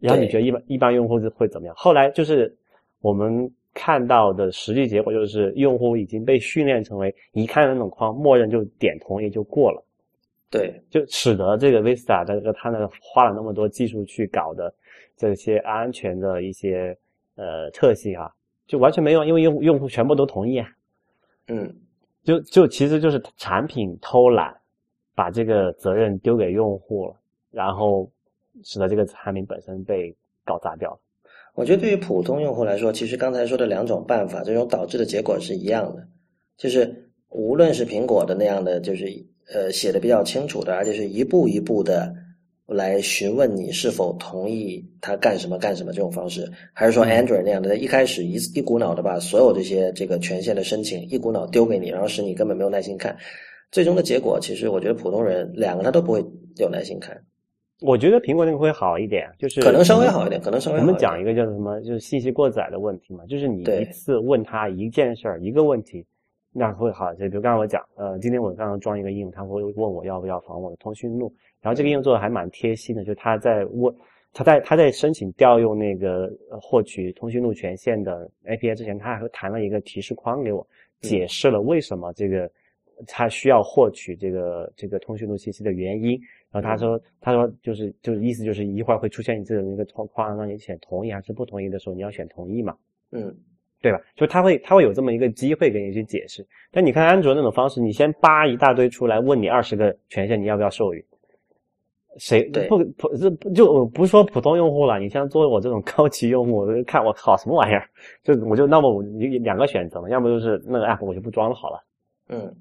然后你觉得一般一般用户会怎么样？后来就是我们。看到的实际结果就是，用户已经被训练成为一看那种框，默认就点同意就过了。对，就使得这个 Vista 这个他呢花了那么多技术去搞的这些安全的一些呃特性啊，就完全没用，因为用用户全部都同意啊。嗯，就就其实就是产品偷懒，把这个责任丢给用户了，然后使得这个产品本身被搞砸掉了。我觉得对于普通用户来说，其实刚才说的两种办法，这种导致的结果是一样的，就是无论是苹果的那样的，就是呃写的比较清楚的，而且是一步一步的来询问你是否同意他干什么干什么这种方式，还是说 Android 那样的，一开始一一股脑的把所有这些这个权限的申请一股脑丢给你，然后使你根本没有耐心看，最终的结果，其实我觉得普通人两个他都不会有耐心看。我觉得苹果那个会好一点，就是可能稍微好一点，可能稍微。我们讲一个叫什么，就是信息过载的问题嘛，就是你一次问他一件事儿一个问题，那会好一些。比如刚才我讲，呃，今天我刚刚装一个应用，他会问我要不要访问我的通讯录，然后这个应用做的还蛮贴心的，就他在问，他在他在申请调用那个获取通讯录权限的 API 之前，他还会弹了一个提示框给我，解释了为什么这个他需要获取这个这个通讯录信息的原因。然后他说，他说就是就是意思就是一会儿会出现你这种一个框框让你选同意还是不同意的时候，你要选同意嘛，嗯，对吧？就他会他会有这么一个机会给你去解释。但你看安卓那种方式，你先扒一大堆出来问你二十个权限，你要不要授予？谁不普这就不是说普通用户了？你像作为我这种高级用户，我看我靠什么玩意儿？就我就那么你两个选择嘛，要么就是那个 app 我就不装了好了，嗯，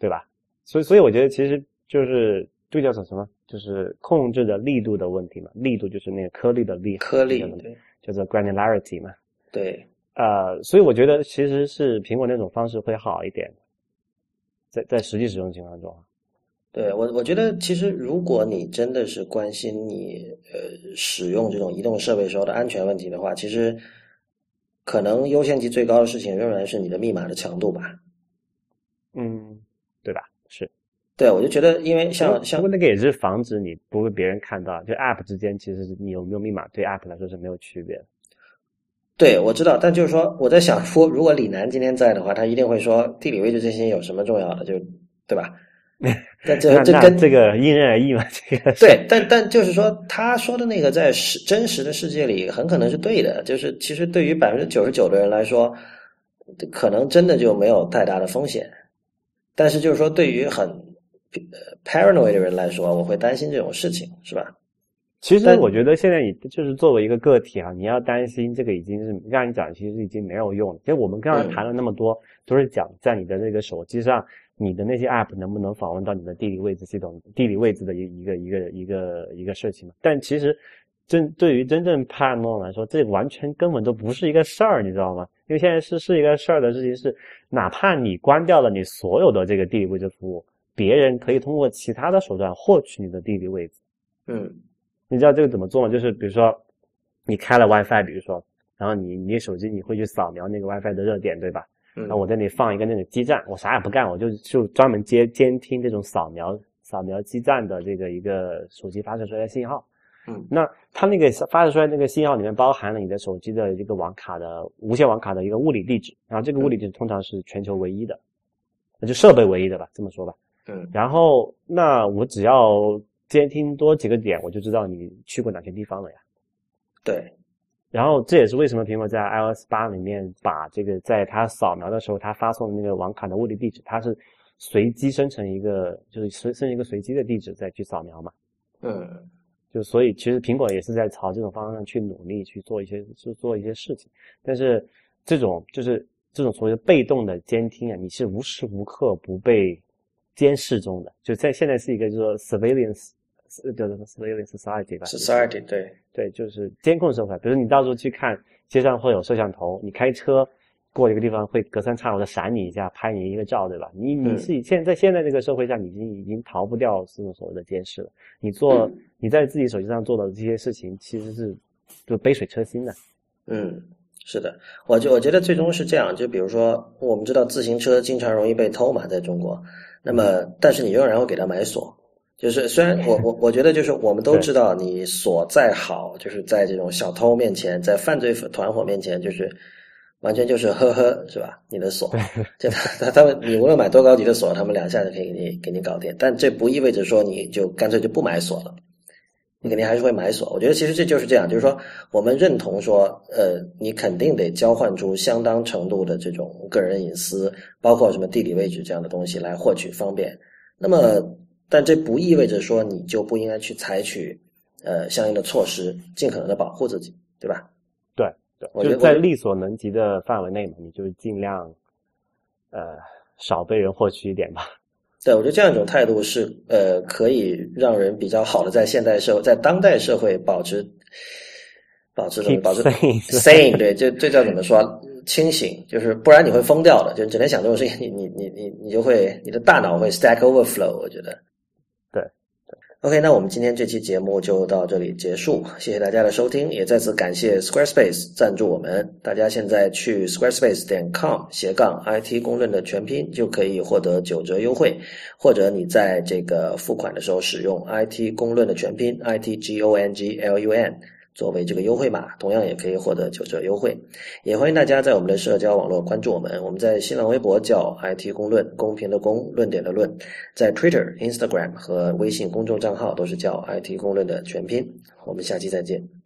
对吧？所以所以我觉得其实就是这叫做什么？就是控制的力度的问题嘛，力度就是那个颗粒的粒，颗粒对，叫做 granularity 嘛，对，呃，所以我觉得其实是苹果那种方式会好一点，在在实际使用情况中，对我我觉得其实如果你真的是关心你呃使用这种移动设备时候的安全问题的话，其实可能优先级最高的事情仍然是你的密码的强度吧，嗯，对吧？是。对，我就觉得，因为像像那个也是防止你不被别人看到，就 App 之间其实你有没有密码对 App 来说是没有区别的。对，我知道，但就是说我在想说，如果李楠今天在的话，他一定会说地理位置这些有什么重要的，就对吧？那这这跟这个因人而异嘛，这个对，但但就是说他说的那个在实真实的世界里很可能是对的，就是其实对于百分之九十九的人来说，可能真的就没有太大的风险，但是就是说对于很。paranoid 的人来说，我会担心这种事情，是吧？其实我觉得现在你就是作为一个个体啊，你要担心这个已经是让你讲，其实已经没有用了。其实我们刚才谈了那么多，都是讲在你的那个手机上，你的那些 app 能不能访问到你的地理位置系统、地理位置的一一个一个一个一个事情嘛？但其实真对于真正 paranoid 来说，这完全根本都不是一个事儿，你知道吗？因为现在是是一个事儿的事情是，哪怕你关掉了你所有的这个地理位置服务。别人可以通过其他的手段获取你的地理位置。嗯，你知道这个怎么做吗？就是比如说，你开了 WiFi，比如说，然后你你手机你会去扫描那个 WiFi 的热点，对吧？嗯。那我在那里放一个那个基站，我啥也不干，我就就专门接监听这种扫描扫描基站的这个一个手机发射出来的信号。嗯。那它那个发射出来那个信号里面包含了你的手机的一个网卡的无线网卡的一个物理地址，然后这个物理地址通常是全球唯一的，那就设备唯一的吧，这么说吧。嗯，然后那我只要监听多几个点，我就知道你去过哪些地方了呀。对，然后这也是为什么苹果在 iOS 八里面把这个在它扫描的时候，它发送的那个网卡的物理地址，它是随机生成一个，就是生生一个随机的地址再去扫描嘛。嗯，就所以其实苹果也是在朝这种方向去努力去做一些去做一些事情，但是这种就是这种所谓的被动的监听啊，你是无时无刻不被。监视中的，就在现在是一个，就是说 surveillance，叫做 surveillance society 吧。society 对对，就是监控社会。比如你到时候去看街上会有摄像头，你开车过一个地方会隔三差五的闪你一下，拍你一个照，对吧？你你是现在现在这个社会上，已经已经逃不掉这种所谓的监视了。你做你在自己手机上做的这些事情，其实是就杯水车薪的。嗯，是的，我就我觉得最终是这样。就比如说，我们知道自行车经常容易被偷嘛，在中国。那么，但是你仍然会给他买锁，就是虽然我我我觉得就是我们都知道，你锁再好，就是在这种小偷面前，在犯罪团伙面前，就是完全就是呵呵，是吧？你的锁，就他他们你无论买多高级的锁，他们两下就可以给你给你搞定，但这不意味着说你就干脆就不买锁了。你肯定还是会买锁，我觉得其实这就是这样，就是说我们认同说，呃，你肯定得交换出相当程度的这种个人隐私，包括什么地理位置这样的东西来获取方便。那么，但这不意味着说你就不应该去采取呃相应的措施，尽可能的保护自己，对吧？对对，我觉得在力所能及的范围内嘛，你就尽量呃少被人获取一点吧。对，我觉得这样一种态度是呃，可以让人比较好的在现代社会，在当代社会保持保持什么？保持 sane。对，这这叫怎么说？清醒，就是不然你会疯掉的。就整天想这种事情，你你你你你就会你的大脑会 stack overflow。我觉得。OK，那我们今天这期节目就到这里结束，谢谢大家的收听，也再次感谢 Squarespace 赞助我们。大家现在去 Squarespace 点 com 斜杠 IT 公论的全拼就可以获得九折优惠，或者你在这个付款的时候使用 IT 公论的全拼 IT G O N G L U N。作为这个优惠码，同样也可以获得九折优惠。也欢迎大家在我们的社交网络关注我们。我们在新浪微博叫 IT 公论，公平的公，论点的论。在 Twitter、Instagram 和微信公众账号都是叫 IT 公论的全拼。我们下期再见。